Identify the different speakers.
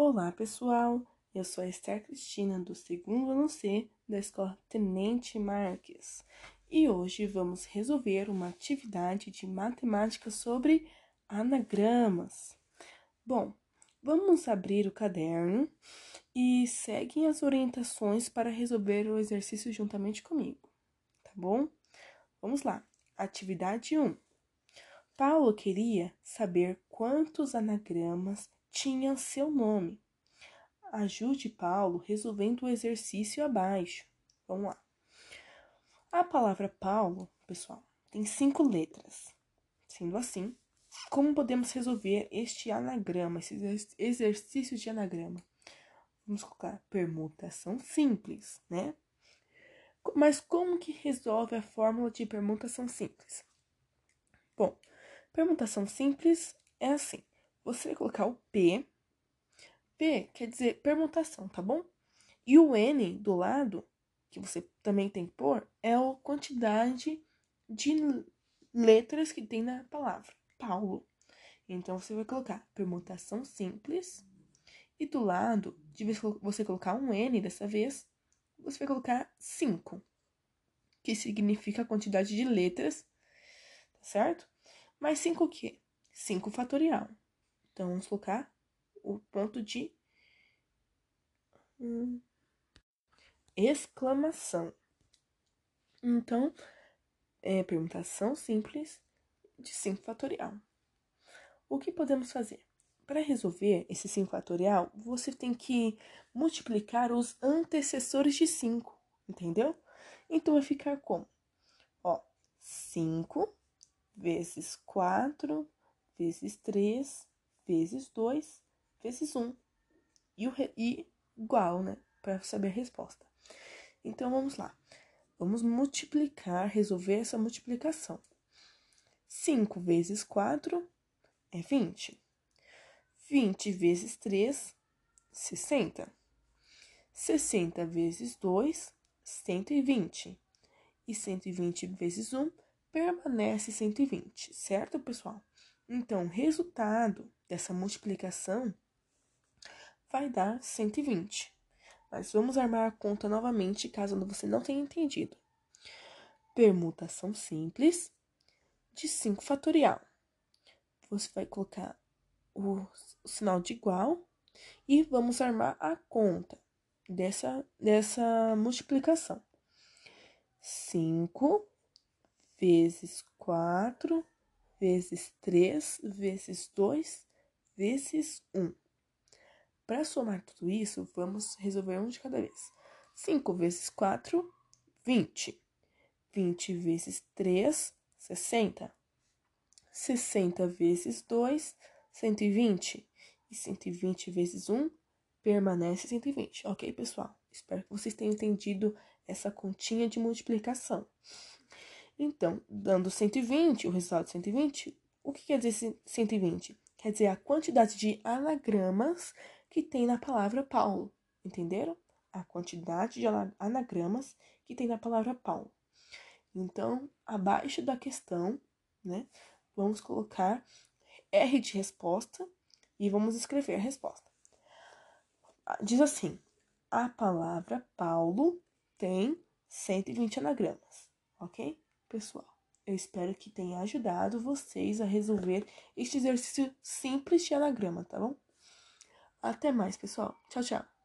Speaker 1: Olá, pessoal! Eu sou a Esther Cristina, do segundo ano C da Escola Tenente Marques. E hoje vamos resolver uma atividade de matemática sobre anagramas. Bom, vamos abrir o caderno e seguem as orientações para resolver o exercício juntamente comigo, tá bom? Vamos lá. Atividade 1. Paulo queria saber quantos anagramas tinham seu nome. Ajude Paulo resolvendo o exercício abaixo. Vamos lá. A palavra Paulo, pessoal, tem cinco letras. Sendo assim, como podemos resolver este anagrama, esse exercício de anagrama? Vamos colocar permutação simples, né? Mas como que resolve a fórmula de permutação simples? Bom, permutação simples é assim. Você vai colocar o P. P quer dizer permutação, tá bom? E o N do lado, que você também tem que pôr, é a quantidade de letras que tem na palavra Paulo. Então, você vai colocar permutação simples. E do lado, de você colocar um N dessa vez, você vai colocar 5, que significa a quantidade de letras, tá certo? Mais 5 o quê? 5 fatorial. Então, vamos colocar o ponto de hum, exclamação. Então, é permutação simples de 5 fatorial. O que podemos fazer? Para resolver esse 5 fatorial, você tem que multiplicar os antecessores de 5, entendeu? Então vai ficar como? Ó, 5 vezes 4 vezes 3 vezes 2 vezes 1. E, o e igual, né? Para saber a resposta. Então vamos lá. Vamos multiplicar, resolver essa multiplicação. 5 vezes 4 é 20. 20 vezes 3, 60. 60 vezes 2, 120. E 120 vezes 1 permanece 120, certo, pessoal? Então, resultado dessa multiplicação vai dar 120. Mas vamos armar a conta novamente, caso você não tenha entendido. Permutação simples de 5 fatorial. Você vai colocar o, o sinal de igual e vamos armar a conta dessa, dessa multiplicação. 5 vezes 4 vezes 3 vezes 2 vezes 1. Para somar tudo isso, vamos resolver um de cada vez. 5 vezes 4, 20. 20 vezes 3, 60. 60 vezes 2, 120. E 120 vezes 1 permanece 120. Ok, pessoal? Espero que vocês tenham entendido essa continha de multiplicação. Então, dando 120, o resultado de 120, o que quer dizer 120? Quer dizer a quantidade de anagramas que tem na palavra Paulo. Entenderam? A quantidade de anagramas que tem na palavra Paulo. Então, abaixo da questão, né? vamos colocar R de resposta e vamos escrever a resposta. Diz assim: a palavra Paulo tem 120 anagramas, ok? Pessoal, eu espero que tenha ajudado vocês a resolver este exercício simples de anagrama, tá bom? Até mais, pessoal. Tchau, tchau.